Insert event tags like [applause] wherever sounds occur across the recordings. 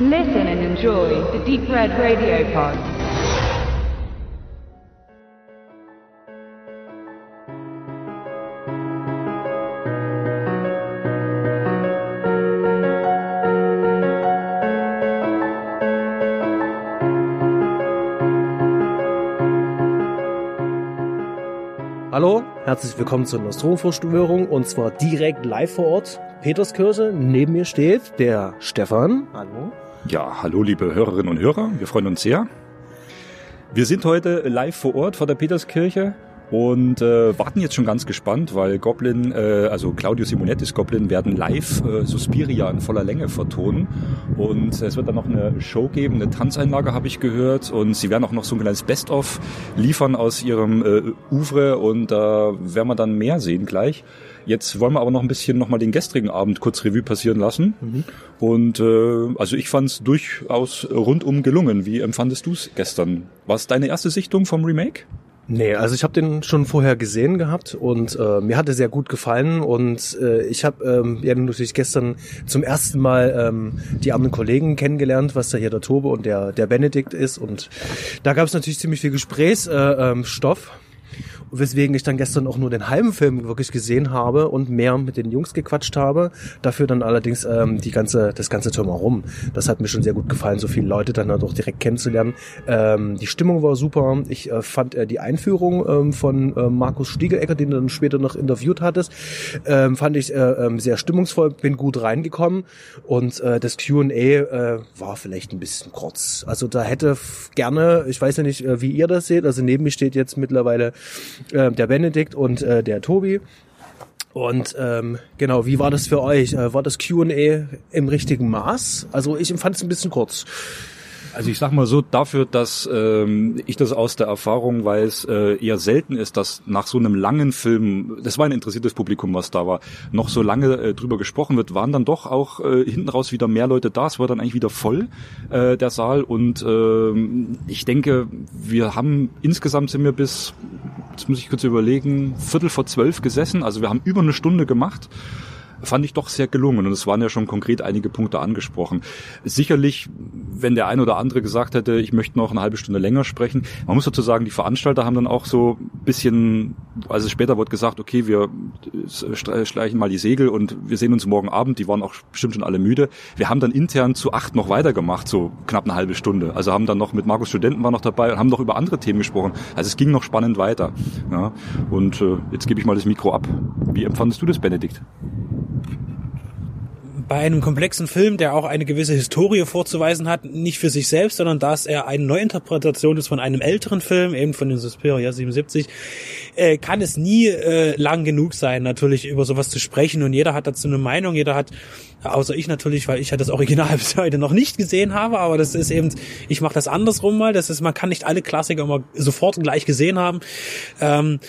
Listen and enjoy the Deep Red Radio Pod. Hallo, herzlich willkommen zur Nostromo-Verschwörung und zwar direkt live vor Ort. Peterskirche, neben mir steht der Stefan. Hallo. Ja, hallo liebe Hörerinnen und Hörer, wir freuen uns sehr. Wir sind heute live vor Ort vor der Peterskirche und äh, warten jetzt schon ganz gespannt, weil Goblin, äh, also Claudio Simonettis Goblin werden live äh, Suspiria in voller Länge vertonen und es wird dann noch eine Show geben, eine Tanzeinlage habe ich gehört und sie werden auch noch so ein kleines Best-of liefern aus ihrem äh, Ouvre und da äh, werden wir dann mehr sehen gleich. Jetzt wollen wir aber noch ein bisschen nochmal den gestrigen Abend kurz Revue passieren lassen. Mhm. Und äh, also ich fand es durchaus rundum gelungen. Wie empfandest du es gestern? War es deine erste Sichtung vom Remake? Nee, also ich habe den schon vorher gesehen gehabt und äh, mir hat er sehr gut gefallen und äh, ich habe ähm, ja natürlich gestern zum ersten Mal ähm, die anderen Kollegen kennengelernt, was da hier der Tobe und der der Benedikt ist und da gab es natürlich ziemlich viel Gesprächsstoff. Äh, ähm, Stoff weswegen ich dann gestern auch nur den halben Film wirklich gesehen habe und mehr mit den Jungs gequatscht habe. Dafür dann allerdings ähm, die ganze, das ganze Drumherum. Das hat mir schon sehr gut gefallen, so viele Leute dann doch direkt kennenzulernen. Ähm, die Stimmung war super. Ich äh, fand äh, die Einführung ähm, von äh, Markus Stiegelecker, den du dann später noch interviewt hattest, ähm, fand ich äh, ähm, sehr stimmungsvoll, bin gut reingekommen und äh, das Q&A äh, war vielleicht ein bisschen kurz. Also da hätte gerne, ich weiß ja nicht, äh, wie ihr das seht, also neben mir steht jetzt mittlerweile äh, der Benedikt und äh, der Tobi. Und ähm, genau, wie war das für euch? Äh, war das Q&A im richtigen Maß? Also ich empfand es ein bisschen kurz. Also ich sag mal so, dafür, dass ähm, ich das aus der Erfahrung weiß, äh, eher selten ist, dass nach so einem langen Film, das war ein interessiertes Publikum, was da war, noch so lange äh, drüber gesprochen wird, waren dann doch auch äh, hinten raus wieder mehr Leute da. Es war dann eigentlich wieder voll, äh, der Saal. Und äh, ich denke, wir haben insgesamt sind wir bis, jetzt muss ich kurz überlegen, Viertel vor zwölf gesessen. Also wir haben über eine Stunde gemacht fand ich doch sehr gelungen und es waren ja schon konkret einige Punkte angesprochen. Sicherlich, wenn der ein oder andere gesagt hätte, ich möchte noch eine halbe Stunde länger sprechen, man muss dazu sagen, die Veranstalter haben dann auch so ein bisschen, also später wurde gesagt, okay, wir schleichen mal die Segel und wir sehen uns morgen Abend, die waren auch bestimmt schon alle müde. Wir haben dann intern zu acht noch weitergemacht, so knapp eine halbe Stunde. Also haben dann noch mit Markus Studenten war noch dabei und haben noch über andere Themen gesprochen. Also es ging noch spannend weiter. Ja. Und äh, jetzt gebe ich mal das Mikro ab. Wie empfandest du das, Benedikt? Bei einem komplexen Film, der auch eine gewisse Historie vorzuweisen hat, nicht für sich selbst, sondern dass er eine Neuinterpretation ist von einem älteren Film, eben von den Suspiria 77, äh, kann es nie äh, lang genug sein, natürlich über sowas zu sprechen. Und jeder hat dazu eine Meinung, jeder hat, außer ich natürlich, weil ich ja das Original [laughs] bis heute noch nicht gesehen habe, aber das ist eben, ich mache das andersrum mal. Das ist, man kann nicht alle Klassiker immer sofort gleich gesehen haben. Ähm,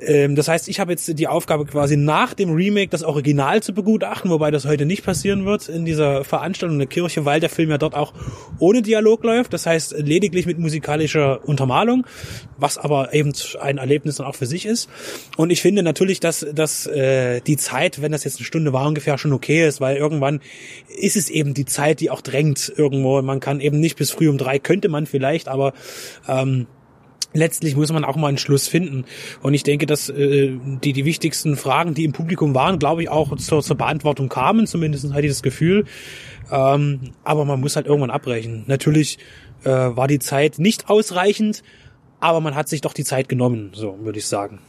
ähm, das heißt, ich habe jetzt die Aufgabe quasi nach dem Remake das Original zu begutachten, wobei das heute nicht passieren wird in dieser Veranstaltung in der Kirche, weil der Film ja dort auch ohne Dialog läuft. Das heißt, lediglich mit musikalischer Untermalung, was aber eben ein Erlebnis dann auch für sich ist. Und ich finde natürlich, dass, dass äh, die Zeit, wenn das jetzt eine Stunde war, ungefähr schon okay ist, weil irgendwann ist es eben die Zeit, die auch drängt irgendwo. Man kann eben nicht bis früh um drei, könnte man vielleicht, aber ähm, letztlich muss man auch mal einen Schluss finden. Und ich denke, dass äh, die, die wichtigsten Fragen, die im Publikum waren, glaube ich, auch zur, zur Beantwortung kamen. Zumindest hatte ich das Gefühl. Ähm, aber man muss halt irgendwann abbrechen. Natürlich äh, war die Zeit nicht ausreichend, aber man hat sich doch die Zeit genommen, so würde ich sagen.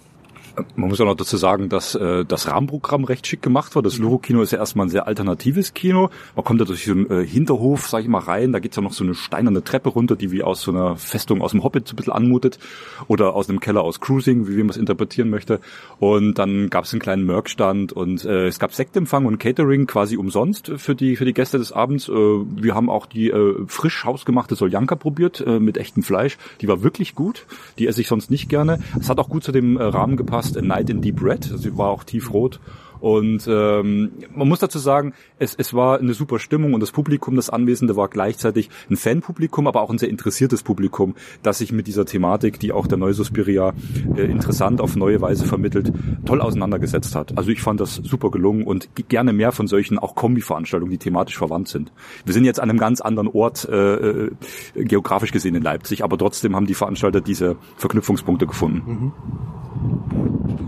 Man muss auch noch dazu sagen, dass äh, das Rahmenprogramm recht schick gemacht war. Das. Luro-Kino ist ja erstmal ein sehr alternatives Kino. Man kommt da durch so einen äh, Hinterhof, sag ich mal, rein. Da geht's ja noch so eine steinerne Treppe runter, die wie aus so einer Festung aus dem Hobbit so ein bisschen anmutet. Oder aus einem Keller aus Cruising, wie man es interpretieren möchte. Und dann gab's einen kleinen Merkstand und äh, es gab Sektempfang und Catering quasi umsonst für die für die Gäste des Abends. Äh, wir haben auch die äh, frisch hausgemachte Soljanka probiert äh, mit echtem Fleisch. Die war wirklich gut. Die esse ich sonst nicht gerne. Es hat auch gut zu dem äh, Rahmen gepasst. A Night in Deep Red. Sie war auch tiefrot. Und ähm, man muss dazu sagen, es, es war eine super Stimmung und das Publikum, das Anwesende, war gleichzeitig ein Fanpublikum, aber auch ein sehr interessiertes Publikum, das sich mit dieser Thematik, die auch der neue Suspiria äh, interessant auf neue Weise vermittelt, toll auseinandergesetzt hat. Also ich fand das super gelungen und gerne mehr von solchen auch Kombi-Veranstaltungen, die thematisch verwandt sind. Wir sind jetzt an einem ganz anderen Ort äh, äh geografisch gesehen in Leipzig, aber trotzdem haben die Veranstalter diese Verknüpfungspunkte gefunden.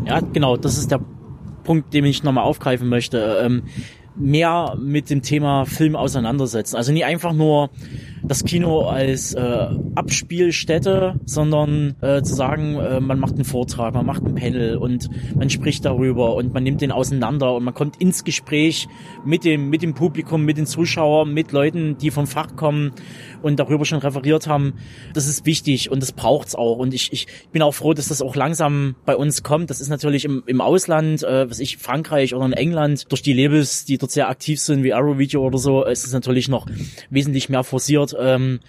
Ja, genau, das ist der Punkt, den ich nochmal aufgreifen möchte. Ähm, mehr mit dem Thema Film auseinandersetzen. Also nicht einfach nur das Kino als äh, Abspielstätte, sondern äh, zu sagen, äh, man macht einen Vortrag, man macht ein Panel und man spricht darüber und man nimmt den auseinander und man kommt ins Gespräch mit dem, mit dem Publikum, mit den Zuschauern, mit Leuten, die vom Fach kommen und darüber schon referiert haben. Das ist wichtig und das braucht's auch. Und ich, ich bin auch froh, dass das auch langsam bei uns kommt. Das ist natürlich im, im Ausland, äh, was ich, Frankreich oder in England, durch die Labels, die dort sehr aktiv sind, wie Arrow Video oder so, ist es natürlich noch wesentlich mehr forciert. Ähm,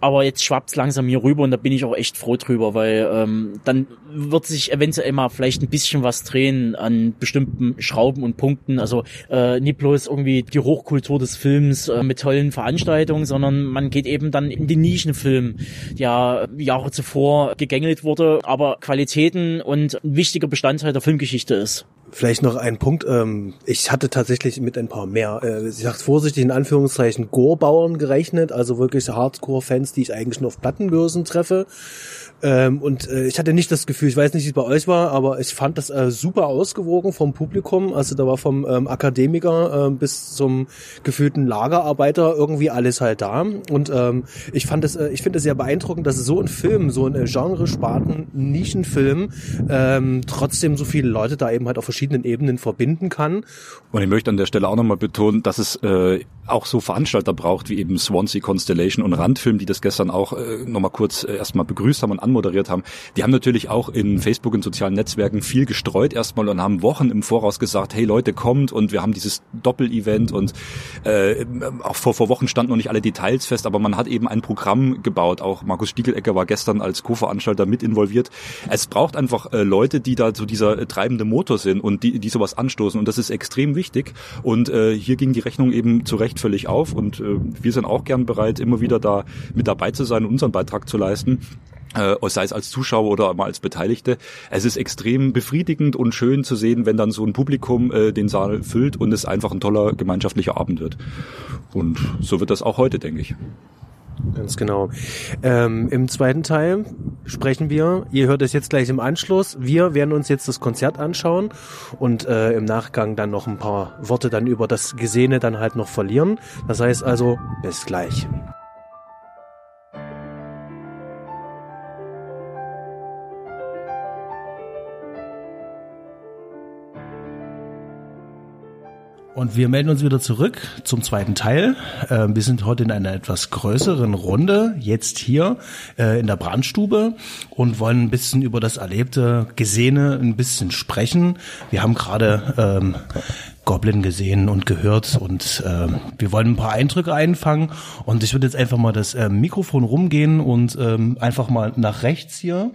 aber jetzt schwappt's langsam hier rüber und da bin ich auch echt froh drüber, weil ähm, dann wird sich eventuell mal vielleicht ein bisschen was drehen an bestimmten Schrauben und Punkten. Also äh, nicht bloß irgendwie die Hochkultur des Films äh, mit tollen Veranstaltungen, sondern man geht eben dann in den Nischenfilm, der Jahre zuvor gegängelt wurde, aber Qualitäten und ein wichtiger Bestandteil der Filmgeschichte ist. Vielleicht noch ein Punkt. Ähm, ich hatte tatsächlich mit ein paar mehr, äh, ich sag vorsichtig in Anführungszeichen, Gore-Bauern gerechnet, also wirklich Hardcore-Fans, die ich eigentlich nur auf Plattenbörsen treffe. Ähm, und äh, ich hatte nicht das Gefühl, ich weiß nicht, wie es bei euch war, aber ich fand das äh, super ausgewogen vom Publikum. Also da war vom ähm, Akademiker äh, bis zum gefühlten Lagerarbeiter irgendwie alles halt da. Und ähm, ich fand es, äh, ich finde es sehr beeindruckend, dass so ein Film, so ein äh, Genre-Sparten, Nischenfilm, ähm, trotzdem so viele Leute da eben halt auf verschiedenen Ebenen verbinden kann. Und ich möchte an der Stelle auch nochmal betonen, dass es äh, auch so Veranstalter braucht, wie eben Swansea Constellation und Randfilm, die das gestern auch äh, nochmal kurz äh, erstmal begrüßt haben und anmoderiert haben. Die haben natürlich auch in Facebook und sozialen Netzwerken viel gestreut erstmal und haben Wochen im Voraus gesagt, hey Leute, kommt und wir haben dieses Doppel-Event und äh, auch vor, vor Wochen standen noch nicht alle Details fest, aber man hat eben ein Programm gebaut. Auch Markus Stiegelecker war gestern als Co-Veranstalter mit involviert. Es braucht einfach äh, Leute, die da so dieser äh, treibende Motor sind und die, die sowas anstoßen und das ist extrem wichtig und äh, hier ging die Rechnung eben zu Recht völlig auf und äh, wir sind auch gern bereit, immer wieder da mit dabei zu sein und unseren Beitrag zu leisten äh, sei es als Zuschauer oder mal als Beteiligte. Es ist extrem befriedigend und schön zu sehen, wenn dann so ein Publikum äh, den Saal füllt und es einfach ein toller gemeinschaftlicher Abend wird. Und so wird das auch heute, denke ich. Ganz genau. Ähm, Im zweiten Teil sprechen wir, ihr hört es jetzt gleich im Anschluss, wir werden uns jetzt das Konzert anschauen und äh, im Nachgang dann noch ein paar Worte dann über das Gesehene dann halt noch verlieren. Das heißt also, bis gleich. Und wir melden uns wieder zurück zum zweiten Teil. Ähm, wir sind heute in einer etwas größeren Runde, jetzt hier äh, in der Brandstube und wollen ein bisschen über das Erlebte, Gesehene ein bisschen sprechen. Wir haben gerade ähm, Goblin gesehen und gehört und äh, wir wollen ein paar Eindrücke einfangen und ich würde jetzt einfach mal das äh, Mikrofon rumgehen und ähm, einfach mal nach rechts hier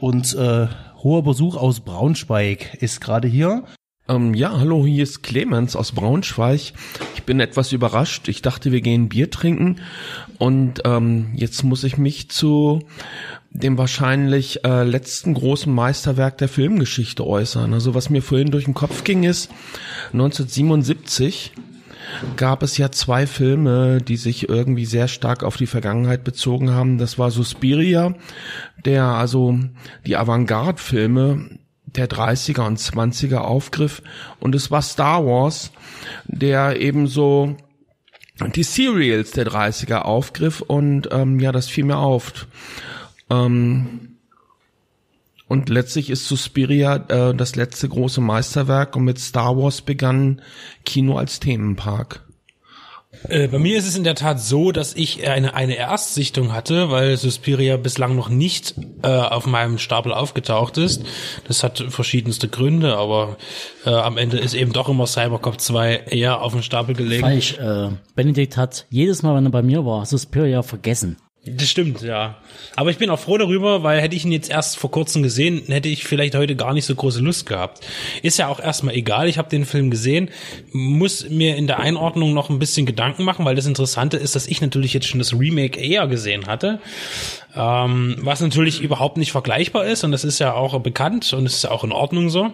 und äh, hoher Besuch aus Braunschweig ist gerade hier. Ähm, ja, hallo, hier ist Clemens aus Braunschweig. Ich bin etwas überrascht. Ich dachte, wir gehen Bier trinken und ähm, jetzt muss ich mich zu dem wahrscheinlich äh, letzten großen Meisterwerk der Filmgeschichte äußern. Also was mir vorhin durch den Kopf ging ist, 1977 gab es ja zwei Filme, die sich irgendwie sehr stark auf die Vergangenheit bezogen haben. Das war Suspiria, der also die Avantgarde-Filme der 30er und 20er aufgriff und es war Star Wars, der ebenso die Serials der 30er aufgriff und ähm, ja, das fiel mir auf. Ähm, und letztlich ist Suspiria äh, das letzte große Meisterwerk und mit Star Wars begann Kino als Themenpark. Äh, bei mir ist es in der Tat so, dass ich eine, eine Erstsichtung hatte, weil Suspiria bislang noch nicht äh, auf meinem Stapel aufgetaucht ist. Das hat verschiedenste Gründe, aber äh, am Ende ist eben doch immer Cybercop 2 eher auf den Stapel gelegt. Falsch. Äh, Benedikt hat jedes Mal, wenn er bei mir war, Suspiria vergessen. Das stimmt, ja. Aber ich bin auch froh darüber, weil hätte ich ihn jetzt erst vor kurzem gesehen, hätte ich vielleicht heute gar nicht so große Lust gehabt. Ist ja auch erstmal egal, ich habe den Film gesehen, muss mir in der Einordnung noch ein bisschen Gedanken machen, weil das Interessante ist, dass ich natürlich jetzt schon das Remake eher gesehen hatte, ähm, was natürlich überhaupt nicht vergleichbar ist und das ist ja auch bekannt und ist ja auch in Ordnung so.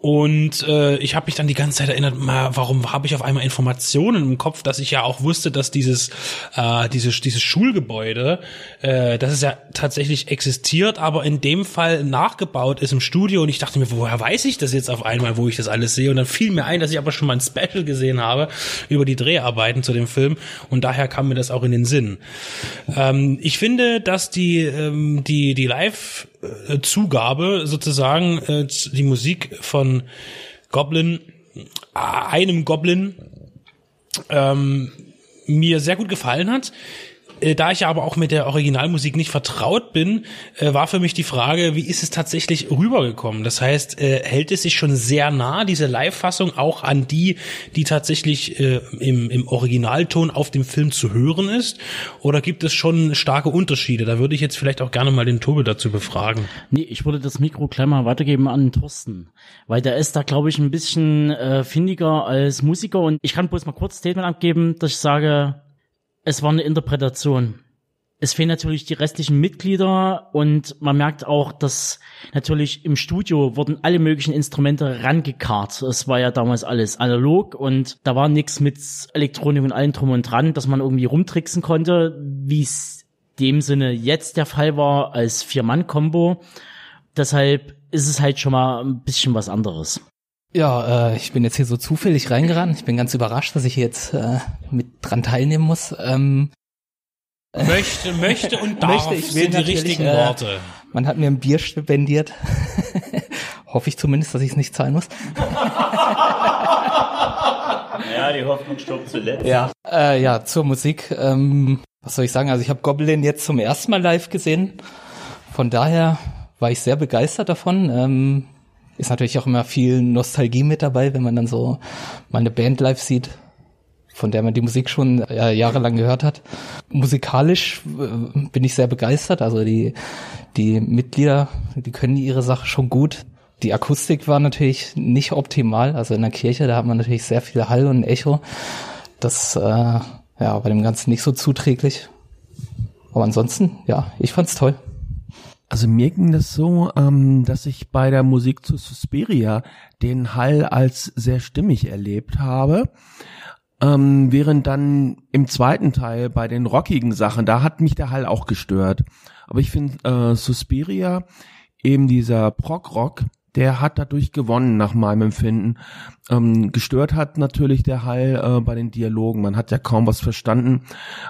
Und äh, ich habe mich dann die ganze Zeit erinnert, mal, warum habe ich auf einmal Informationen im Kopf, dass ich ja auch wusste, dass dieses äh, dieses dieses Schulgebäude, äh, dass es ja tatsächlich existiert, aber in dem Fall nachgebaut ist im Studio. Und ich dachte mir, woher weiß ich das jetzt auf einmal, wo ich das alles sehe? Und dann fiel mir ein, dass ich aber schon mal ein Special gesehen habe über die Dreharbeiten zu dem Film. Und daher kam mir das auch in den Sinn. Ähm, ich finde, dass die ähm, die die Live Zugabe sozusagen äh, die Musik von Goblin, äh, einem Goblin, ähm, mir sehr gut gefallen hat. Äh, da ich aber auch mit der Originalmusik nicht vertraut bin, äh, war für mich die Frage, wie ist es tatsächlich rübergekommen? Das heißt, äh, hält es sich schon sehr nah, diese Live-Fassung, auch an die, die tatsächlich im, im Originalton auf dem Film zu hören ist? Oder gibt es schon starke Unterschiede? Da würde ich jetzt vielleicht auch gerne mal den Tobe dazu befragen. Nee, ich würde das Mikro gleich mal weitergeben an Thorsten, weil der ist da, glaube ich, ein bisschen äh, findiger als Musiker und ich kann bloß mal kurz Statement abgeben, dass ich sage, es war eine Interpretation. Es fehlen natürlich die restlichen Mitglieder und man merkt auch, dass natürlich im Studio wurden alle möglichen Instrumente rangekarrt. Es war ja damals alles analog und da war nichts mit Elektronik und allem drum und dran, dass man irgendwie rumtricksen konnte, wie es dem Sinne jetzt der Fall war als Vier-Mann-Kombo. Deshalb ist es halt schon mal ein bisschen was anderes. Ja, äh, ich bin jetzt hier so zufällig reingerannt. Ich bin ganz überrascht, dass ich jetzt äh, mit dran teilnehmen muss. Ähm, möchte, möchte und [laughs] darf möchte, ich sind die richtigen äh, Worte. Man hat mir ein Bier spendiert. [laughs] Hoffe ich zumindest, dass ich es nicht zahlen muss. [laughs] ja, die Hoffnung stirbt zuletzt. Ja, äh, ja zur Musik. Ähm, was soll ich sagen? Also ich habe Goblin jetzt zum ersten Mal live gesehen. Von daher war ich sehr begeistert davon. Ähm, ist natürlich auch immer viel Nostalgie mit dabei, wenn man dann so mal eine Band live sieht, von der man die Musik schon äh, jahrelang gehört hat. Musikalisch äh, bin ich sehr begeistert. Also die, die Mitglieder, die können ihre Sache schon gut. Die Akustik war natürlich nicht optimal. Also in der Kirche, da hat man natürlich sehr viel Hall und Echo. Das äh, ja bei dem Ganzen nicht so zuträglich. Aber ansonsten, ja, ich fand's toll. Also mir ging das so, ähm, dass ich bei der Musik zu Suspiria den Hall als sehr stimmig erlebt habe. Ähm, während dann im zweiten Teil bei den rockigen Sachen, da hat mich der Hall auch gestört. Aber ich finde äh, Suspiria, eben dieser Prog-Rock, der hat dadurch gewonnen, nach meinem Empfinden. Ähm, gestört hat natürlich der Hall äh, bei den Dialogen. Man hat ja kaum was verstanden,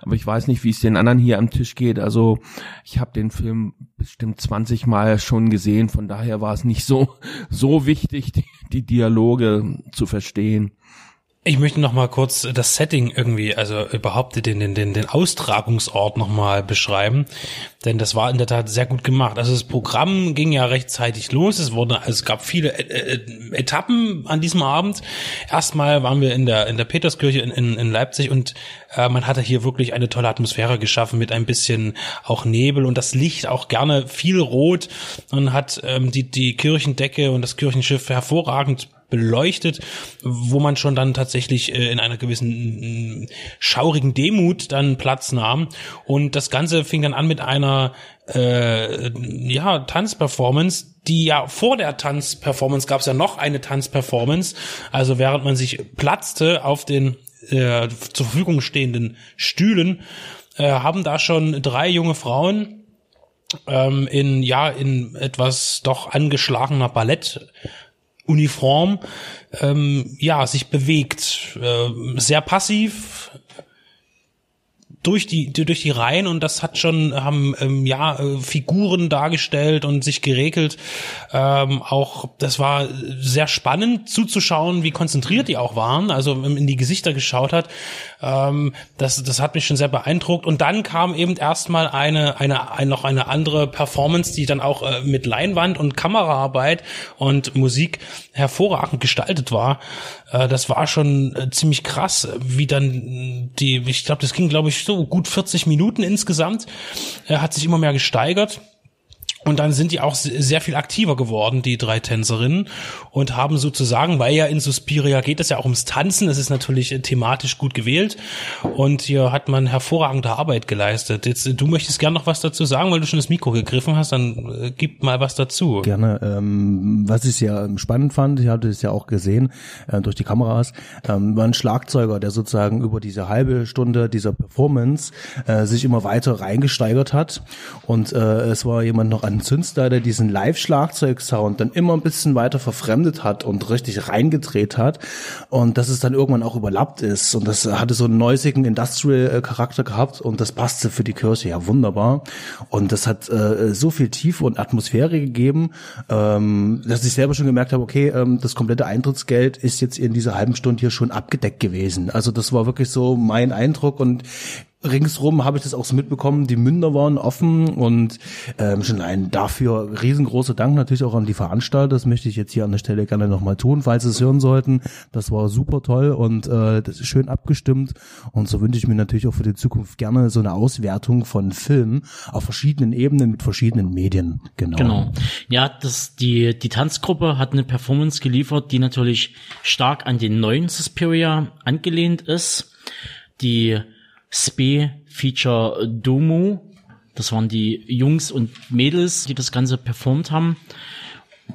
aber ich weiß nicht, wie es den anderen hier am Tisch geht. Also ich habe den Film bestimmt 20 Mal schon gesehen, von daher war es nicht so [laughs] so wichtig, die, die Dialoge zu verstehen. Ich möchte noch mal kurz das Setting irgendwie, also überhaupt den, den, den, den Austragungsort noch mal beschreiben, denn das war in der Tat sehr gut gemacht. Also das Programm ging ja rechtzeitig los. Es wurde, also es gab viele äh, äh, Etappen an diesem Abend. Erstmal waren wir in der in der Peterskirche in, in, in Leipzig und äh, man hatte hier wirklich eine tolle Atmosphäre geschaffen mit ein bisschen auch Nebel und das Licht auch gerne viel rot und hat ähm, die die Kirchendecke und das Kirchenschiff hervorragend beleuchtet, wo man schon dann tatsächlich äh, in einer gewissen schaurigen Demut dann Platz nahm. Und das Ganze fing dann an mit einer äh, ja, Tanzperformance, die ja vor der Tanzperformance gab es ja noch eine Tanzperformance. Also während man sich platzte auf den äh, zur Verfügung stehenden Stühlen, äh, haben da schon drei junge Frauen ähm, in ja in etwas doch angeschlagener Ballett Uniform ähm, ja sich bewegt, äh, sehr passiv durch die durch die Reihen und das hat schon haben ähm, ja äh, Figuren dargestellt und sich geregelt. Ähm, auch das war sehr spannend zuzuschauen wie konzentriert die auch waren also in die Gesichter geschaut hat. Ähm, das das hat mich schon sehr beeindruckt. Und dann kam eben erstmal eine eine ein, noch eine andere Performance die dann auch äh, mit Leinwand und Kameraarbeit und Musik hervorragend gestaltet war äh, das war schon äh, ziemlich krass wie dann die ich glaube das ging glaube ich so gut 40 Minuten insgesamt. Er hat sich immer mehr gesteigert. Und dann sind die auch sehr viel aktiver geworden, die drei Tänzerinnen, und haben sozusagen, weil ja in Suspiria geht es ja auch ums Tanzen, das ist natürlich äh, thematisch gut gewählt. Und hier hat man hervorragende Arbeit geleistet. Jetzt, äh, du möchtest gerne noch was dazu sagen, weil du schon das Mikro gegriffen hast, dann äh, gib mal was dazu. Gerne. Ähm, was ich sehr spannend fand, ich hatte es ja auch gesehen äh, durch die Kameras, ähm, war ein Schlagzeuger, der sozusagen über diese halbe Stunde dieser Performance äh, sich immer weiter reingesteigert hat. Und äh, es war jemand noch an Zünstar, der diesen Live-Schlagzeug-Sound dann immer ein bisschen weiter verfremdet hat und richtig reingedreht hat und dass es dann irgendwann auch überlappt ist und das hatte so einen neusigen Industrial-Charakter gehabt und das passte für die Kirche ja wunderbar und das hat äh, so viel Tiefe und Atmosphäre gegeben, ähm, dass ich selber schon gemerkt habe, okay, ähm, das komplette Eintrittsgeld ist jetzt in dieser halben Stunde hier schon abgedeckt gewesen. Also das war wirklich so mein Eindruck und ringsrum habe ich das auch so mitbekommen, die Münder waren offen und ähm, schon allein dafür riesengroßer Dank natürlich auch an die Veranstalter. Das möchte ich jetzt hier an der Stelle gerne nochmal tun, falls Sie es hören sollten. Das war super toll und äh, das ist schön abgestimmt. Und so wünsche ich mir natürlich auch für die Zukunft gerne so eine Auswertung von Filmen auf verschiedenen Ebenen mit verschiedenen Medien. Genau. Genau. Ja, das, die, die Tanzgruppe hat eine Performance geliefert, die natürlich stark an den neuen Suspiria angelehnt ist. Die Spe Feature Domo. Das waren die Jungs und Mädels, die das Ganze performt haben.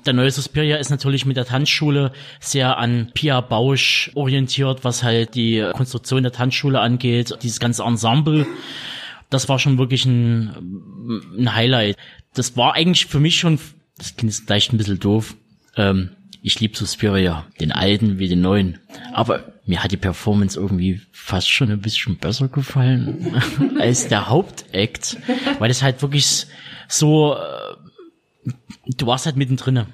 Der neue Suspiria ist natürlich mit der Tanzschule sehr an Pia Bausch orientiert, was halt die Konstruktion der Tanzschule angeht, dieses ganze Ensemble. Das war schon wirklich ein, ein Highlight. Das war eigentlich für mich schon, das klingt jetzt vielleicht ein bisschen doof, ähm, ich liebe Suspiria, den alten wie den neuen. Aber mir hat die Performance irgendwie fast schon ein bisschen besser gefallen [laughs] als der Hauptakt, weil es halt wirklich so, äh, du warst halt mittendrin.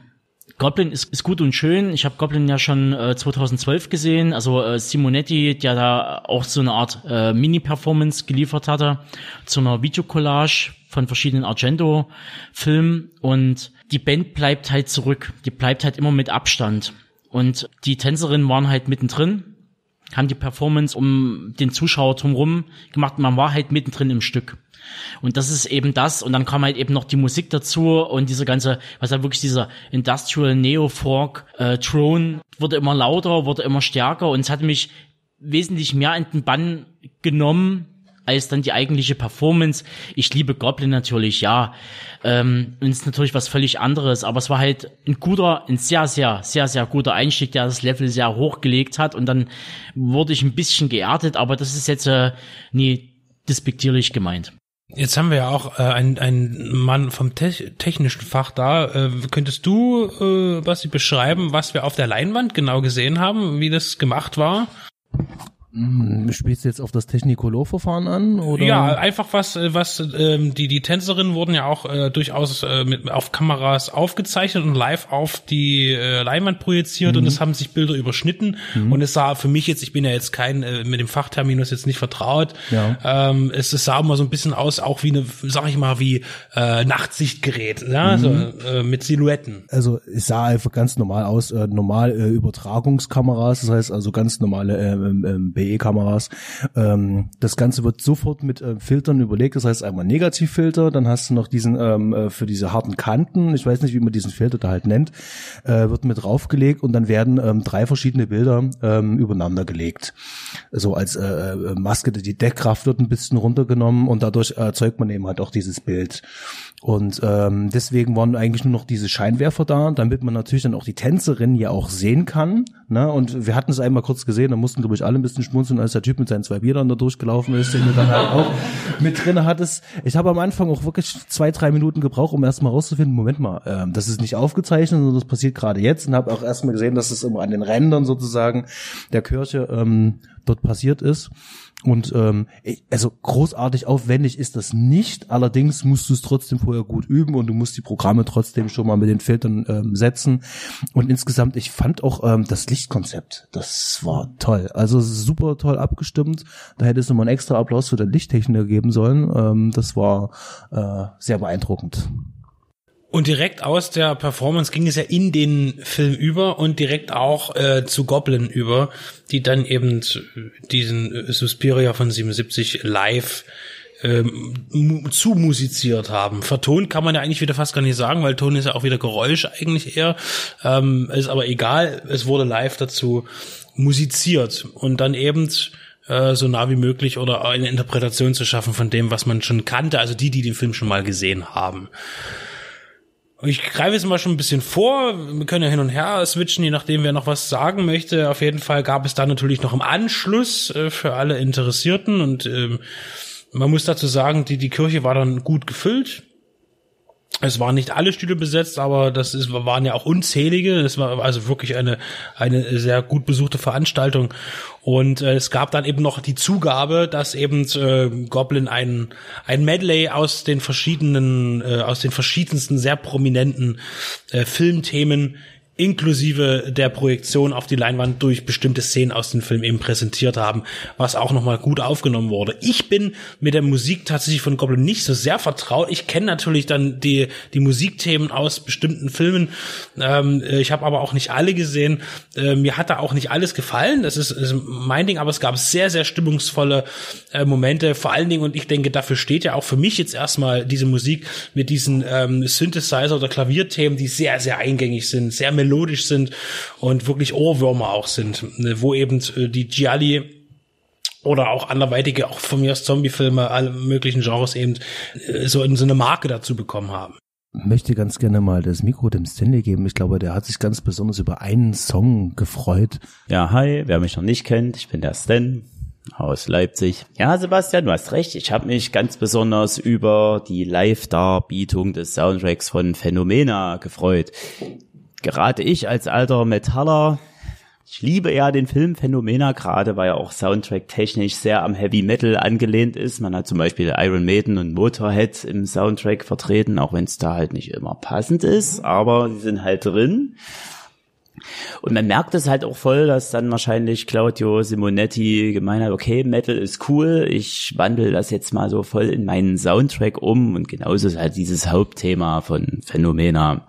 Goblin ist, ist gut und schön. Ich habe Goblin ja schon äh, 2012 gesehen. Also äh, Simonetti, der da auch so eine Art äh, Mini-Performance geliefert hatte zu einer Videocollage von verschiedenen Argento-Filmen. Und die Band bleibt halt zurück. Die bleibt halt immer mit Abstand. Und die Tänzerinnen waren halt mittendrin haben die Performance um den Zuschauer drumherum gemacht. Man war halt mittendrin im Stück. Und das ist eben das. Und dann kam halt eben noch die Musik dazu und diese ganze, was halt wirklich dieser Industrial Neo Folk äh, Drone wurde immer lauter, wurde immer stärker und es hat mich wesentlich mehr in den Bann genommen als dann die eigentliche Performance. Ich liebe Goblin natürlich, ja. Ähm, und es ist natürlich was völlig anderes, aber es war halt ein guter, ein sehr, sehr, sehr, sehr guter Einstieg, der das Level sehr hochgelegt hat und dann wurde ich ein bisschen geerdet, aber das ist jetzt äh, nie despektierlich gemeint. Jetzt haben wir ja auch äh, einen, einen Mann vom te technischen Fach da. Äh, könntest du, äh, Basti, beschreiben, was wir auf der Leinwand genau gesehen haben, wie das gemacht war? Hm, Spielst du jetzt auf das Technicolor-Verfahren an? Oder? Ja, einfach was, äh, was ähm, die die Tänzerinnen wurden ja auch äh, durchaus äh, mit auf Kameras aufgezeichnet und live auf die äh, Leinwand projiziert mhm. und es haben sich Bilder überschnitten mhm. und es sah für mich jetzt, ich bin ja jetzt kein äh, mit dem Fachterminus jetzt nicht vertraut, ja. ähm, es, es sah immer so ein bisschen aus, auch wie eine, sag ich mal, wie äh, Nachtsichtgerät, ja, mhm. so, äh, mit Silhouetten. Also es sah einfach ganz normal aus, äh, normal äh, Übertragungskameras, das heißt also ganz normale äh, äh, BE-Kameras. Ähm, das Ganze wird sofort mit äh, Filtern überlegt. Das heißt einmal Negativfilter, dann hast du noch diesen ähm, äh, für diese harten Kanten. Ich weiß nicht, wie man diesen Filter da halt nennt. Äh, wird mit draufgelegt und dann werden ähm, drei verschiedene Bilder ähm, übereinander gelegt. So als äh, äh Maske. Die Deckkraft wird ein bisschen runtergenommen und dadurch erzeugt man eben halt auch dieses Bild. Und ähm, deswegen waren eigentlich nur noch diese Scheinwerfer da, damit man natürlich dann auch die Tänzerin ja auch sehen kann. Ne? Und wir hatten es einmal kurz gesehen, da mussten, glaube ich, alle ein bisschen schmunzeln, als der Typ mit seinen zwei Bierdern da durchgelaufen ist, den du dann halt auch [laughs] mit drin hattest. Ich habe am Anfang auch wirklich zwei, drei Minuten gebraucht, um erstmal rauszufinden, Moment mal, ähm, das ist nicht aufgezeichnet, sondern das passiert gerade jetzt und habe auch erstmal gesehen, dass es immer an den Rändern sozusagen der Kirche ähm, dort passiert ist. Und ähm, also großartig aufwendig ist das nicht. Allerdings musst du es trotzdem vorher gut üben und du musst die Programme trotzdem schon mal mit den Filtern ähm, setzen. Und insgesamt, ich fand auch ähm, das Lichtkonzept, das war toll. Also super toll abgestimmt. Da hätte es nochmal einen extra Applaus für den Lichttechniker geben sollen. Ähm, das war äh, sehr beeindruckend. Und direkt aus der Performance ging es ja in den Film über und direkt auch äh, zu Goblin über, die dann eben diesen äh, Suspiria von 77 live ähm, mu- zu musiziert haben. Vertont kann man ja eigentlich wieder fast gar nicht sagen, weil Ton ist ja auch wieder Geräusch eigentlich eher. Ähm, ist aber egal, es wurde live dazu musiziert und dann eben äh, so nah wie möglich oder eine Interpretation zu schaffen von dem, was man schon kannte, also die, die den Film schon mal gesehen haben. Ich greife jetzt mal schon ein bisschen vor. Wir können ja hin und her switchen, je nachdem, wer noch was sagen möchte. Auf jeden Fall gab es da natürlich noch im Anschluss äh, für alle Interessierten und ähm, man muss dazu sagen, die, die Kirche war dann gut gefüllt. Es waren nicht alle Stühle besetzt, aber das ist, waren ja auch unzählige. Es war also wirklich eine, eine sehr gut besuchte Veranstaltung. Und äh, es gab dann eben noch die Zugabe, dass eben äh, Goblin ein, ein Medley aus den verschiedenen, äh, aus den verschiedensten sehr prominenten äh, Filmthemen inklusive der Projektion auf die Leinwand durch bestimmte Szenen aus dem Film eben präsentiert haben, was auch nochmal gut aufgenommen wurde. Ich bin mit der Musik tatsächlich von Goblin nicht so sehr vertraut. Ich kenne natürlich dann die, die Musikthemen aus bestimmten Filmen. Ähm, ich habe aber auch nicht alle gesehen. Äh, mir hat da auch nicht alles gefallen. Das ist, ist mein Ding, aber es gab sehr, sehr stimmungsvolle äh, Momente. Vor allen Dingen, und ich denke, dafür steht ja auch für mich jetzt erstmal diese Musik mit diesen ähm, Synthesizer- oder Klavierthemen, die sehr, sehr eingängig sind, sehr melodisch sind und wirklich Ohrwürmer auch sind, ne, wo eben äh, die Gialli oder auch anderweitige, auch von mir aus Zombie-Filme, alle möglichen Genres eben äh, so, so eine Marke dazu bekommen haben. möchte ganz gerne mal das Mikro dem Stanley geben. Ich glaube, der hat sich ganz besonders über einen Song gefreut. Ja, hi, wer mich noch nicht kennt, ich bin der Stan aus Leipzig. Ja, Sebastian, du hast recht. Ich habe mich ganz besonders über die Live-Darbietung des Soundtracks von Phänomena gefreut. Gerade ich als alter Metaller, ich liebe ja den Film Phänomena, gerade weil er auch Soundtrack-technisch sehr am Heavy Metal angelehnt ist. Man hat zum Beispiel Iron Maiden und Motorhead im Soundtrack vertreten, auch wenn es da halt nicht immer passend ist, aber sie sind halt drin. Und man merkt es halt auch voll, dass dann wahrscheinlich Claudio Simonetti gemeint hat, okay, Metal ist cool, ich wandle das jetzt mal so voll in meinen Soundtrack um und genauso ist halt dieses Hauptthema von Phänomena.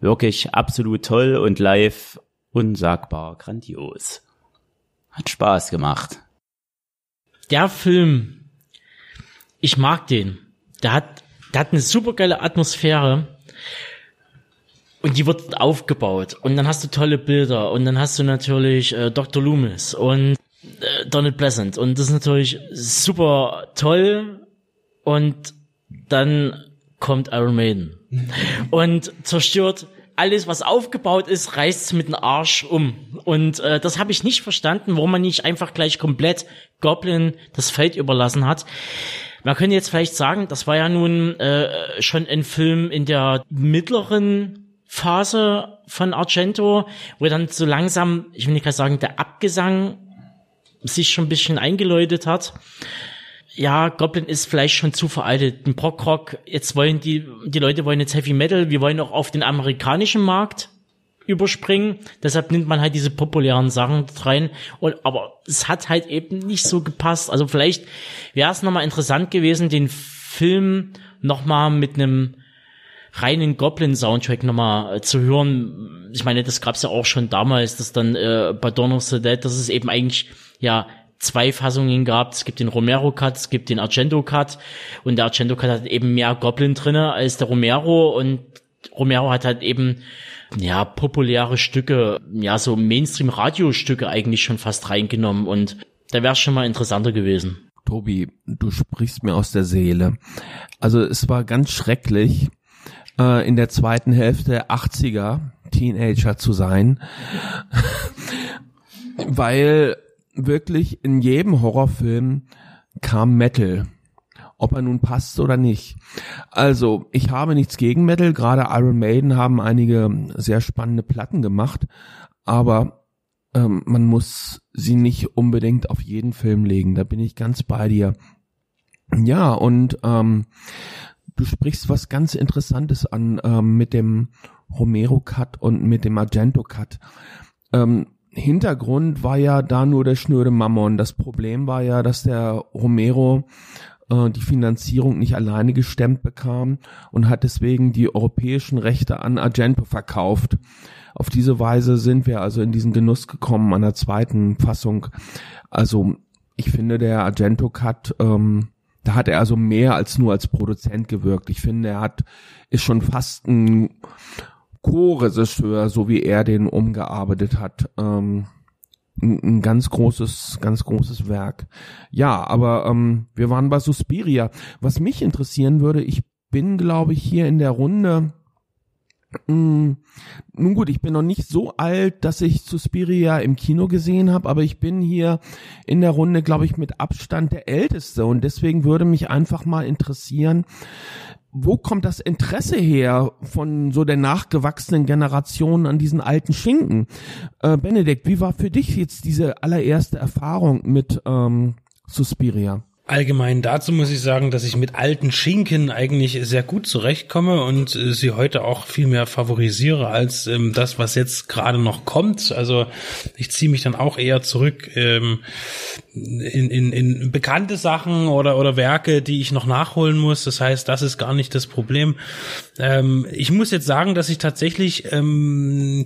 Wirklich absolut toll und live unsagbar grandios. Hat Spaß gemacht. Der Film, ich mag den. Der hat, der hat eine super geile Atmosphäre. Und die wird aufgebaut. Und dann hast du tolle Bilder. Und dann hast du natürlich äh, Dr. Loomis und äh, Donald Pleasant. Und das ist natürlich super toll. Und dann kommt Iron Maiden. Und zerstört alles, was aufgebaut ist, reißt mit dem Arsch um. Und äh, das habe ich nicht verstanden, warum man nicht einfach gleich komplett Goblin das Feld überlassen hat. Man könnte jetzt vielleicht sagen, das war ja nun äh, schon ein Film in der mittleren Phase von Argento, wo dann so langsam, ich will nicht gerade sagen, der Abgesang sich schon ein bisschen eingeläutet hat. Ja, Goblin ist vielleicht schon zu veraltet. Ein Prog-Rock, jetzt wollen die, die Leute wollen jetzt Heavy Metal, wir wollen auch auf den amerikanischen Markt überspringen. Deshalb nimmt man halt diese populären Sachen rein. Und, aber es hat halt eben nicht so gepasst. Also vielleicht wäre es nochmal interessant gewesen, den Film nochmal mit einem reinen Goblin-Soundtrack nochmal äh, zu hören. Ich meine, das gab's ja auch schon damals, dass dann äh, bei Dawn of the Dead, dass es eben eigentlich ja zwei Fassungen gab. Es gibt den Romero-Cut, es gibt den Argento-Cut und der Argento-Cut hat eben mehr Goblin drinne als der Romero und Romero hat halt eben ja populäre Stücke, ja so Mainstream-Radiostücke eigentlich schon fast reingenommen und da wäre es schon mal interessanter gewesen. Tobi, du sprichst mir aus der Seele. Also es war ganz schrecklich, äh, in der zweiten Hälfte der 80er Teenager zu sein, [laughs] weil wirklich in jedem Horrorfilm kam Metal, ob er nun passt oder nicht. Also ich habe nichts gegen Metal, gerade Iron Maiden haben einige sehr spannende Platten gemacht, aber ähm, man muss sie nicht unbedingt auf jeden Film legen, da bin ich ganz bei dir. Ja, und ähm, du sprichst was ganz Interessantes an ähm, mit dem Romero-Cut und mit dem Argento-Cut. Ähm, Hintergrund war ja da nur der schnöde Mammon. Das Problem war ja, dass der Romero äh, die Finanzierung nicht alleine gestemmt bekam und hat deswegen die europäischen Rechte an Argento verkauft. Auf diese Weise sind wir also in diesen Genuss gekommen an der zweiten Fassung. Also ich finde, der Argento Cut, ähm, da hat er also mehr als nur als Produzent gewirkt. Ich finde, er hat, ist schon fast ein Co-Regisseur, so wie er den umgearbeitet hat. Ähm, ein, ein ganz großes, ganz großes Werk. Ja, aber ähm, wir waren bei Suspiria. Was mich interessieren würde, ich bin, glaube ich, hier in der Runde nun gut, ich bin noch nicht so alt, dass ich Suspiria im Kino gesehen habe, aber ich bin hier in der Runde, glaube ich, mit Abstand der Älteste und deswegen würde mich einfach mal interessieren, wo kommt das Interesse her von so der nachgewachsenen Generation an diesen alten Schinken? Äh, Benedikt, wie war für dich jetzt diese allererste Erfahrung mit ähm, Suspiria? Allgemein dazu muss ich sagen, dass ich mit alten Schinken eigentlich sehr gut zurechtkomme und äh, sie heute auch viel mehr favorisiere als ähm, das, was jetzt gerade noch kommt. Also ich ziehe mich dann auch eher zurück ähm, in, in, in bekannte Sachen oder, oder Werke, die ich noch nachholen muss. Das heißt, das ist gar nicht das Problem. Ähm, ich muss jetzt sagen, dass ich tatsächlich ähm,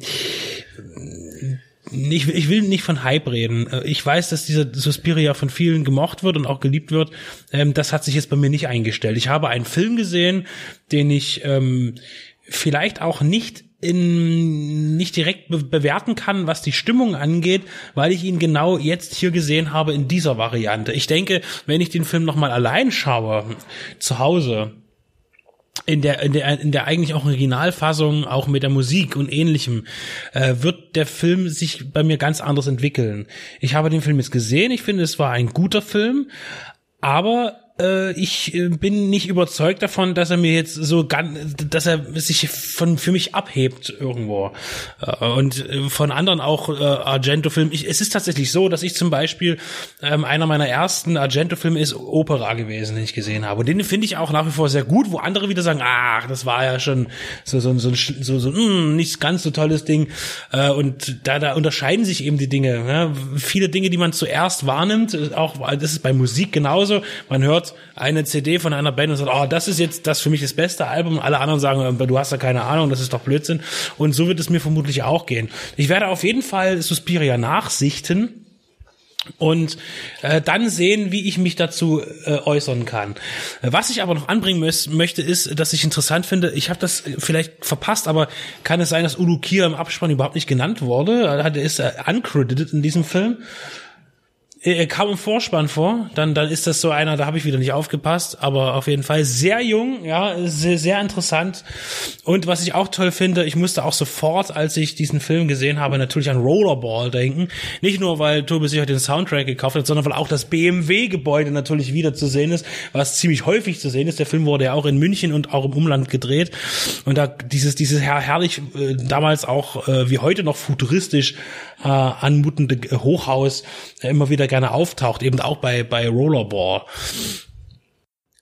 ich, ich will nicht von Hype reden. Äh, ich weiß, dass dieser Suspiria von vielen gemocht wird und auch geliebt wird. Ähm, das hat sich jetzt bei mir nicht eingestellt. Ich habe einen Film gesehen, den ich ähm, vielleicht auch nicht in, nicht direkt be bewerten kann, was die Stimmung angeht, weil ich ihn genau jetzt hier gesehen habe in dieser Variante. Ich denke, wenn ich den Film nochmal allein schaue, zu Hause, in der, in der, in der eigentlich auch Originalfassung, auch mit der Musik und ähnlichem, äh, wird der Film sich bei mir ganz anders entwickeln. Ich habe den Film jetzt gesehen, ich finde, es war ein guter Film, aber äh, ich äh, bin nicht überzeugt davon, dass er mir jetzt so ganz, dass er sich von für mich abhebt irgendwo. Äh, und äh, von anderen auch äh, Argento-Filmen. Es ist tatsächlich so, dass ich zum Beispiel ähm, einer meiner ersten Argento-Filme ist Opera gewesen, den ich gesehen habe. Und den finde ich auch nach wie vor sehr gut, wo andere wieder sagen, ach, das war ja schon so so so so, so mh, hm, nicht ganz so tolles Ding. Äh, und da da unterscheiden sich eben die Dinge. Ne? Viele Dinge, die man zuerst wahrnimmt, auch das ist bei Musik genauso. Man hört eine CD von einer Band und sagt, oh, das ist jetzt das für mich das beste Album. Alle anderen sagen, du hast ja keine Ahnung, das ist doch Blödsinn. Und so wird es mir vermutlich auch gehen. Ich werde auf jeden Fall Suspiria nachsichten und äh, dann sehen, wie ich mich dazu äh, äußern kann. Was ich aber noch anbringen möchte, ist, dass ich interessant finde, ich habe das vielleicht verpasst, aber kann es sein, dass Ulu Kier im Abspann überhaupt nicht genannt wurde? Er ist äh, uncredited in diesem Film. Er kam im Vorspann vor, dann, dann ist das so einer, da habe ich wieder nicht aufgepasst, aber auf jeden Fall sehr jung, ja, sehr, sehr interessant. Und was ich auch toll finde, ich musste auch sofort, als ich diesen Film gesehen habe, natürlich an Rollerball denken. Nicht nur, weil Tobi sich den Soundtrack gekauft hat, sondern weil auch das BMW-Gebäude natürlich wieder zu sehen ist, was ziemlich häufig zu sehen ist. Der Film wurde ja auch in München und auch im Umland gedreht. Und da dieses, dieses her herrlich, äh, damals auch äh, wie heute noch futuristisch äh, anmutende Hochhaus äh, immer wieder gerne auftaucht, eben auch bei, bei Rollerball.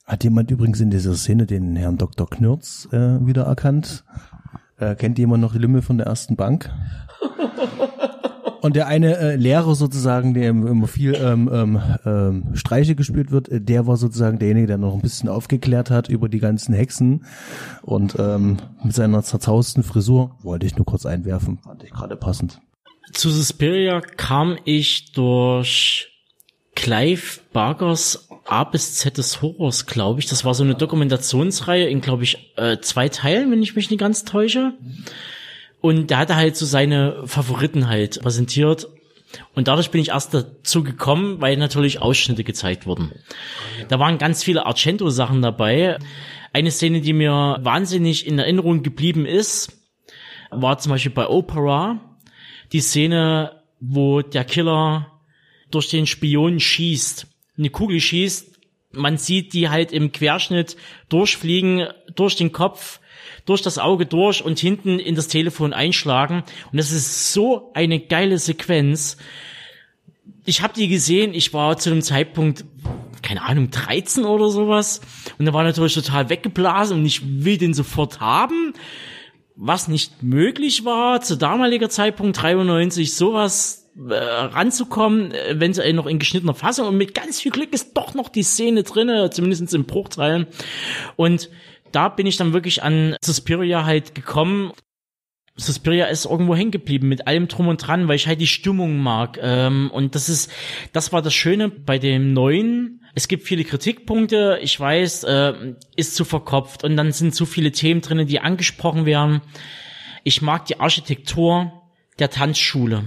Hat jemand übrigens in dieser Szene den Herrn Dr. Knürz äh, wiedererkannt? Äh, kennt jemand noch die Lümme von der ersten Bank? Und der eine äh, Lehrer sozusagen, der immer viel ähm, ähm, ähm, Streiche gespielt wird, äh, der war sozusagen derjenige, der noch ein bisschen aufgeklärt hat über die ganzen Hexen. Und ähm, mit seiner zerzausten Frisur wollte ich nur kurz einwerfen, fand ich gerade passend. Zu Suspiria kam ich durch Clive Bargers A bis Z des Horrors, glaube ich. Das war so eine Dokumentationsreihe in, glaube ich, äh, zwei Teilen, wenn ich mich nicht ganz täusche. Und der hatte halt so seine Favoriten halt präsentiert. Und dadurch bin ich erst dazu gekommen, weil natürlich Ausschnitte gezeigt wurden. Da waren ganz viele Argento-Sachen dabei. Eine Szene, die mir wahnsinnig in Erinnerung geblieben ist, war zum Beispiel bei Opera die Szene, wo der Killer durch den Spion schießt, eine Kugel schießt, man sieht die halt im Querschnitt durchfliegen, durch den Kopf, durch das Auge durch und hinten in das Telefon einschlagen. Und das ist so eine geile Sequenz. Ich habe die gesehen, ich war zu dem Zeitpunkt, keine Ahnung, 13 oder sowas. Und da war natürlich total weggeblasen und ich will den sofort haben was nicht möglich war, zu damaliger Zeitpunkt 93 sowas äh, ranzukommen, äh, wenn sie noch in geschnittener Fassung und mit ganz viel Glück ist doch noch die Szene drinne, zumindest in Bruchteilen. Und da bin ich dann wirklich an Suspiria halt gekommen. Suspiria ist irgendwo hängen geblieben mit allem drum und dran, weil ich halt die Stimmung mag. Ähm, und das ist, das war das Schöne bei dem neuen. Es gibt viele Kritikpunkte. Ich weiß, äh, ist zu verkopft und dann sind zu viele Themen drinnen, die angesprochen werden. Ich mag die Architektur der Tanzschule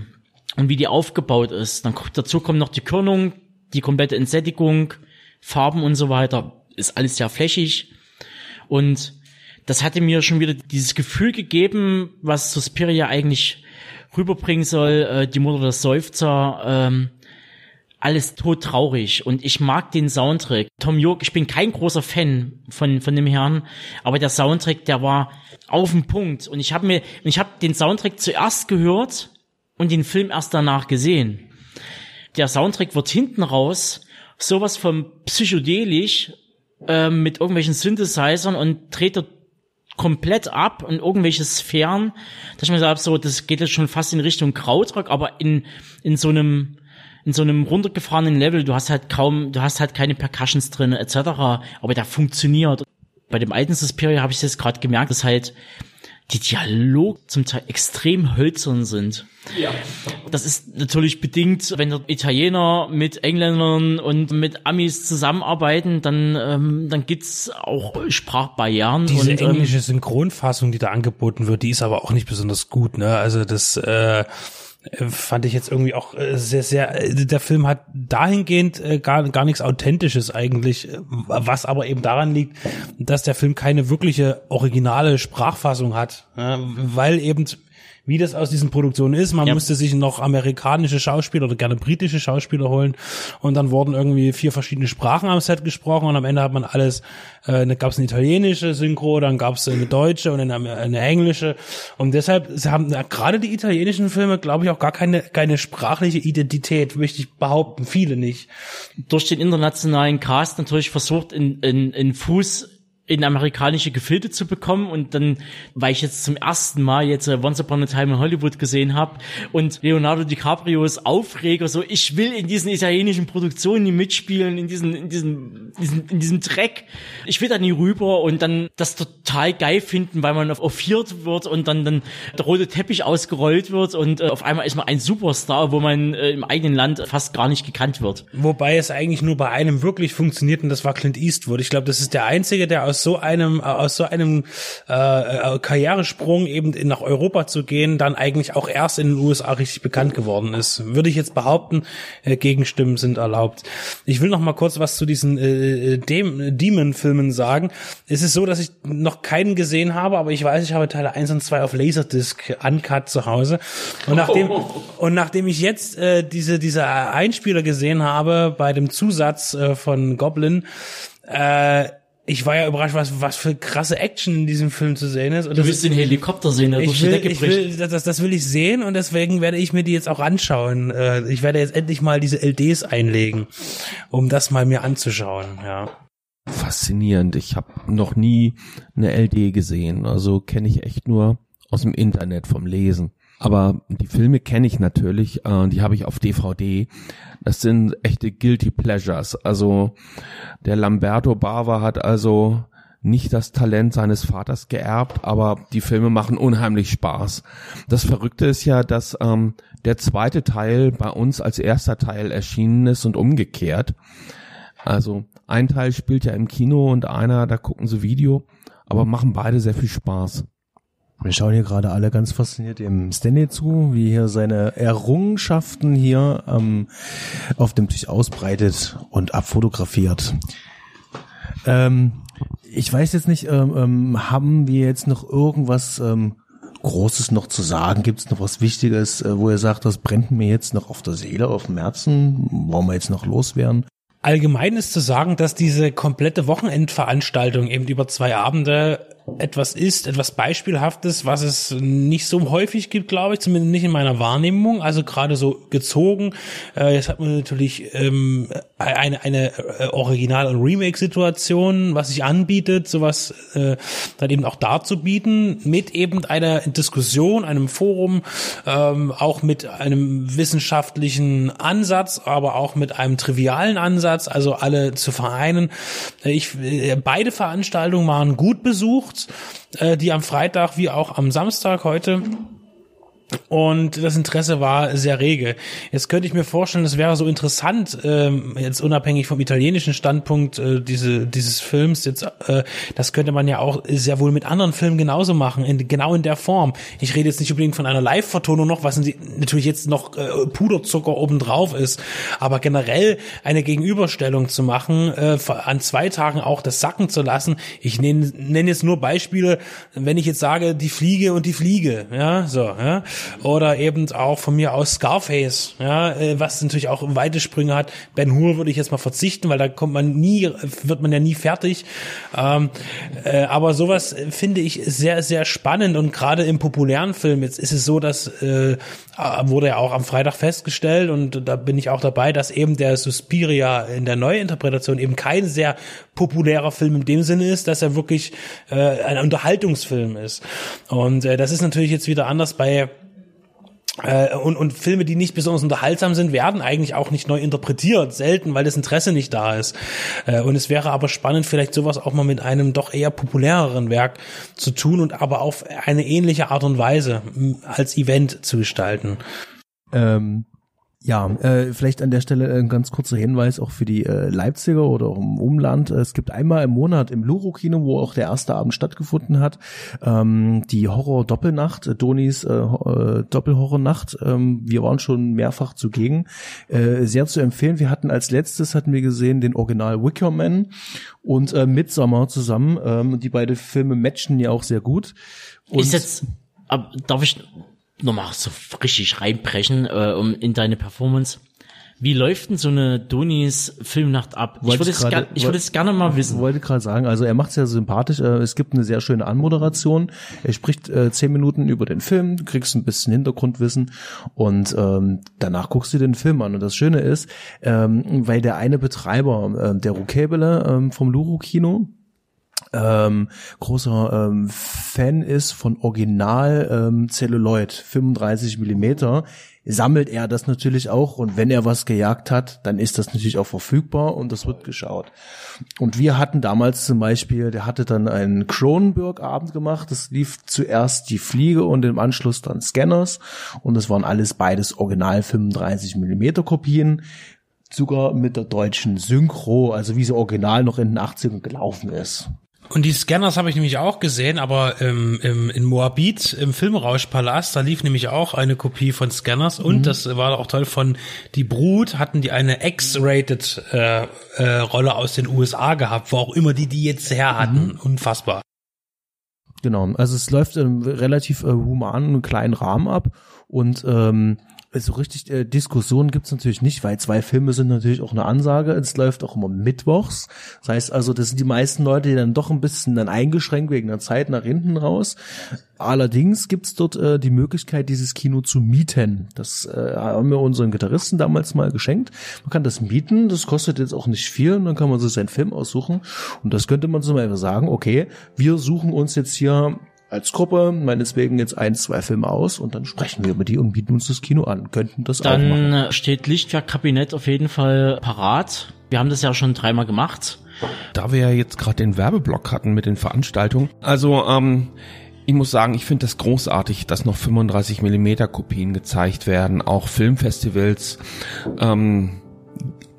und wie die aufgebaut ist. Dann dazu kommt noch die Körnung, die komplette Entsättigung, Farben und so weiter. Ist alles sehr flächig und das hatte mir schon wieder dieses Gefühl gegeben, was Suspiria eigentlich rüberbringen soll, äh, die Mutter des Seufzer, ähm, alles todtraurig und ich mag den Soundtrack. Tom York, ich bin kein großer Fan von von dem Herrn, aber der Soundtrack, der war auf dem Punkt und ich habe mir ich habe den Soundtrack zuerst gehört und den Film erst danach gesehen. Der Soundtrack wird hinten raus sowas von psychedelisch äh, mit irgendwelchen Synthesizern und dreht dort komplett ab und irgendwelche Sphären, dass ich mir sage, so, das geht jetzt schon fast in Richtung Krautrock, aber in, in so einem, in so einem runtergefahrenen Level, du hast halt kaum, du hast halt keine Percussions drin, etc., aber der funktioniert. Bei dem alten Suspiria habe ich jetzt gerade gemerkt, dass halt die Dialog zum Teil extrem hölzern sind. Ja. Das ist natürlich bedingt, wenn Italiener mit Engländern und mit Amis zusammenarbeiten, dann, ähm, dann gibt's auch Sprachbarrieren. Diese und, ähm, englische Synchronfassung, die da angeboten wird, die ist aber auch nicht besonders gut. Ne? Also das äh, fand ich jetzt irgendwie auch äh, sehr, sehr, äh, der Film hat dahingehend äh, gar, gar nichts Authentisches eigentlich, was aber eben daran liegt, dass der Film keine wirkliche originale Sprachfassung hat, weil eben wie das aus diesen Produktionen ist. Man Ja. musste sich noch amerikanische Schauspieler oder gerne britische Schauspieler holen und dann wurden irgendwie vier verschiedene Sprachen am Set gesprochen und am Ende hat man alles, äh, dann gab es eine italienische Synchro, dann gab es eine deutsche und eine, eine englische und deshalb haben ja, gerade die italienischen Filme, glaube ich, auch gar keine, keine sprachliche Identität, möchte ich behaupten, viele nicht. durch den internationalen Cast natürlich versucht, in, in, in Fuß in amerikanische Gefilde zu bekommen und dann, weil ich jetzt zum ersten Mal jetzt äh, Once Upon a Time in Hollywood gesehen habe und Leonardo DiCaprios Aufreger, so ich will in diesen italienischen Produktionen mitspielen, in diesen, in diesem, diesen, in diesem Dreck, ich will da nie rüber und dann das total geil finden, weil man auf, viert wird und dann, dann der rote Teppich ausgerollt wird und äh, auf einmal ist man ein Superstar, wo man äh, im eigenen Land fast gar nicht gekannt wird. Wobei es eigentlich nur bei einem wirklich funktioniert und das war Clint Eastwood. Ich glaube, das ist der einzige, der aus so einem aus so einem äh, äh, Karrieresprung eben in, nach Europa zu gehen, dann eigentlich auch erst in den USA richtig bekannt geworden ist. Würde ich jetzt behaupten, äh, Gegenstimmen sind erlaubt. Ich will noch mal kurz was zu diesen äh, Dem Demon-Filmen sagen. Es ist so, dass ich noch keinen gesehen habe, aber ich weiß, ich habe Teile 1 und 2 auf Laserdisc uncut zu Hause. Und nachdem und nachdem ich jetzt äh, diese diese Einspieler gesehen habe bei dem Zusatz äh, von Goblin, äh, ich war ja überrascht, was, was für krasse Action in diesem Film zu sehen ist. Und Du das willst den Helikopter sehen, der durch die will, Decke ich bricht. will, das, das will ich sehen und deswegen werde ich mir die jetzt auch anschauen. Äh, Ich werde jetzt endlich mal diese LDs einlegen, um das mal mir anzuschauen. Ja. Faszinierend. Ich habe noch nie eine LD gesehen. Also kenne ich echt nur aus dem Internet vom Lesen. Aber die Filme kenne ich natürlich, äh, die habe ich auf DVD. Das sind echte Guilty Pleasures. Also der Lamberto Bava hat also nicht das Talent seines Vaters geerbt, aber die Filme machen unheimlich Spaß. Das Verrückte ist ja, dass ähm, der zweite Teil bei uns als erster Teil erschienen ist und umgekehrt. Also ein Teil spielt ja im Kino und einer, da gucken sie Video, aber machen beide sehr viel Spaß. Wir schauen hier gerade alle ganz fasziniert dem Stanley zu, wie hier seine Errungenschaften hier ähm, auf dem Tisch ausbreitet und abfotografiert. Ähm, ich weiß jetzt nicht, ähm, ähm, haben wir jetzt noch irgendwas ähm, Großes noch zu sagen? Gibt es noch was Wichtiges, äh, wo ihr sagt, das brennt mir jetzt noch auf der Seele, auf dem Herzen? Wollen wir jetzt noch loswerden? Allgemein ist zu sagen, dass diese komplette Wochenendveranstaltung eben über zwei Abende etwas ist, etwas Beispielhaftes, was es nicht so häufig gibt, glaube ich, zumindest nicht in meiner Wahrnehmung. Also gerade so gezogen. Äh, jetzt hat man natürlich ähm, eine, eine äh, Original- und Remake-Situation, was sich anbietet, sowas äh, dann eben auch darzubieten, mit eben einer Diskussion, einem Forum, ähm, auch mit einem wissenschaftlichen Ansatz, aber auch mit einem trivialen Ansatz, also alle zu vereinen. Ich, äh, beide Veranstaltungen waren gut besucht, äh, die am Freitag wie auch am Samstag heute. Und das Interesse war sehr rege. Jetzt könnte ich mir vorstellen, es wäre so interessant, ähm, jetzt unabhängig vom italienischen Standpunkt äh, diese, dieses Films, jetzt, äh, das könnte man ja auch sehr wohl mit anderen Filmen genauso machen, in, genau in der Form. Ich rede jetzt nicht unbedingt von einer Live-Vertonung noch, was natürlich jetzt noch äh, Puderzucker obendrauf ist, aber generell eine Gegenüberstellung zu machen, äh, an zwei Tagen auch das sacken zu lassen. Ich nenne nenn jetzt nur Beispiele, wenn ich jetzt sage, die Fliege und die Fliege, ja, so, ja oder eben auch von mir aus Scarface, ja, äh, was natürlich auch weite Sprünge hat. Ben Hur würde ich jetzt mal verzichten, weil da kommt man nie, wird man ja nie fertig. Ähm, äh, aber sowas finde ich sehr, sehr spannend und gerade im populären Film, jetzt ist es so, dass äh, wurde ja auch am Freitag festgestellt und da bin ich auch dabei, dass eben der Suspiria in der Neuinterpretation eben kein sehr populärer Film in dem Sinne ist, dass er wirklich äh, ein Unterhaltungsfilm ist. Und äh, das ist natürlich jetzt wieder anders bei äh, und, und Filme, die nicht besonders unterhaltsam sind, werden eigentlich auch nicht neu interpretiert, selten, weil das Interesse nicht da ist. Äh, und es wäre aber spannend, vielleicht sowas auch mal mit einem doch eher populäreren Werk zu tun und aber auf eine ähnliche Art und Weise als Event zu gestalten. Ähm, ja, äh, vielleicht an der Stelle ein ganz kurzer Hinweis auch für die äh, Leipziger oder auch im Umland. Es gibt einmal im Monat im Luro-Kino, wo auch der erste Abend stattgefunden hat, ähm, die Horror-Doppelnacht, äh, Donis äh, äh, Doppelhorrornacht. Ähm, wir waren schon mehrfach zugegen. Äh, sehr zu empfehlen. Wir hatten als letztes, hatten wir gesehen, den Original Wicker Man und äh, Midsommar zusammen. Ähm, die beiden Filme matchen ja auch sehr gut. Und ist jetzt, darf ich nochmal so richtig reinbrechen äh, um in deine Performance. Wie läuft denn so eine Donis Filmnacht ab? Wollte ich würde ich es, grade- gar, ich würde es gerne mal wissen. wollte gerade sagen, also er macht es ja sympathisch. Äh, Es gibt eine sehr schöne Anmoderation. Er spricht äh, zehn Minuten über den Film, du kriegst ein bisschen Hintergrundwissen und ähm, danach guckst du den Film an. Und das Schöne ist, ähm, weil der eine Betreiber, ähm, der Rukebele ähm, vom Luro Kino, ähm, großer ähm, Fan ist von Original ähm, Celluloid 35 Millimeter, sammelt er das natürlich auch und wenn er was gejagt hat, dann ist das natürlich auch verfügbar und das wird geschaut. Und wir hatten damals zum Beispiel, der hatte dann einen Cronenberg-Abend gemacht, das lief zuerst die Fliege und im Anschluss dann Scanners und das waren alles beides Original 35 Millimeter Kopien, sogar mit der deutschen Synchro, also wie sie original noch in den 80ern gelaufen ist. Und die Scanners habe ich nämlich auch gesehen, aber ähm, im, in Moabit im Filmrauschpalast, da lief nämlich auch eine Kopie von Scanners und das war auch toll von Die Brut, hatten die eine X-rated äh, äh, Rolle aus den USA gehabt, wo auch immer die die jetzt her hatten. Unfassbar. Genau, also es läuft im relativ äh, humanen kleinen Rahmen ab und ähm, so richtig äh, Diskussionen gibt's natürlich nicht, weil zwei Filme sind natürlich auch eine Ansage. Es läuft auch immer mittwochs. Das heißt also, das sind die meisten Leute, die dann doch ein bisschen dann eingeschränkt wegen der Zeit nach hinten raus. Allerdings gibt's dort äh, die Möglichkeit, dieses Kino zu mieten. Das äh, haben wir unseren Gitarristen damals mal geschenkt. Man kann das mieten, das kostet jetzt auch nicht viel und dann kann man sich seinen Film aussuchen. Und das könnte man zum Beispiel sagen, okay, wir suchen uns jetzt hier als Gruppe meineswegen jetzt ein, zwei Filme aus und dann sprechen wir über die und bieten uns das Kino an. Könnten das auch machen. Dann äh, steht Lichtwerk-Kabinett auf jeden Fall parat. Wir haben das ja schon dreimal gemacht. Da wir ja jetzt gerade den Werbeblock hatten mit den Veranstaltungen. Also, ähm, ich muss sagen, ich finde das großartig, dass noch 35 Millimeter Kopien gezeigt werden. Auch Filmfestivals ähm,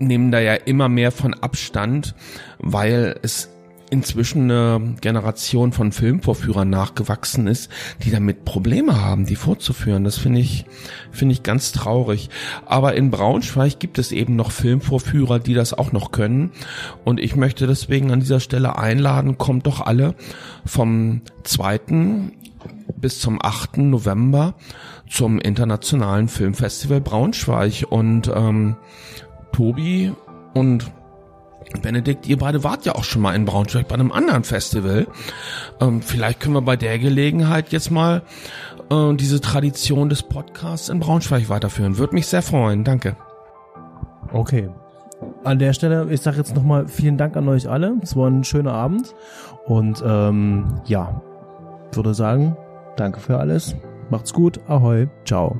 nehmen da ja immer mehr von Abstand, weil es inzwischen eine Generation von Filmvorführern nachgewachsen ist, die damit Probleme haben, die vorzuführen. Das finde ich, finde ich ganz traurig. Aber in Braunschweig gibt es eben noch Filmvorführer, die das auch noch können. Und ich möchte deswegen an dieser Stelle einladen, kommt doch alle vom 2. bis zum 8. November zum Internationalen Filmfestival Braunschweig. Und ähm, Tobi und Benedikt, ihr beide wart ja auch schon mal in Braunschweig bei einem anderen Festival. Ähm, vielleicht können wir bei der Gelegenheit jetzt mal äh, diese Tradition des Podcasts in Braunschweig weiterführen. Würde mich sehr freuen. Danke. Okay. An der Stelle, ich sage jetzt nochmal vielen Dank an euch alle. Es war ein schöner Abend. Und ähm, ja, würde sagen, danke für alles. Macht's gut. Ahoi. Ciao.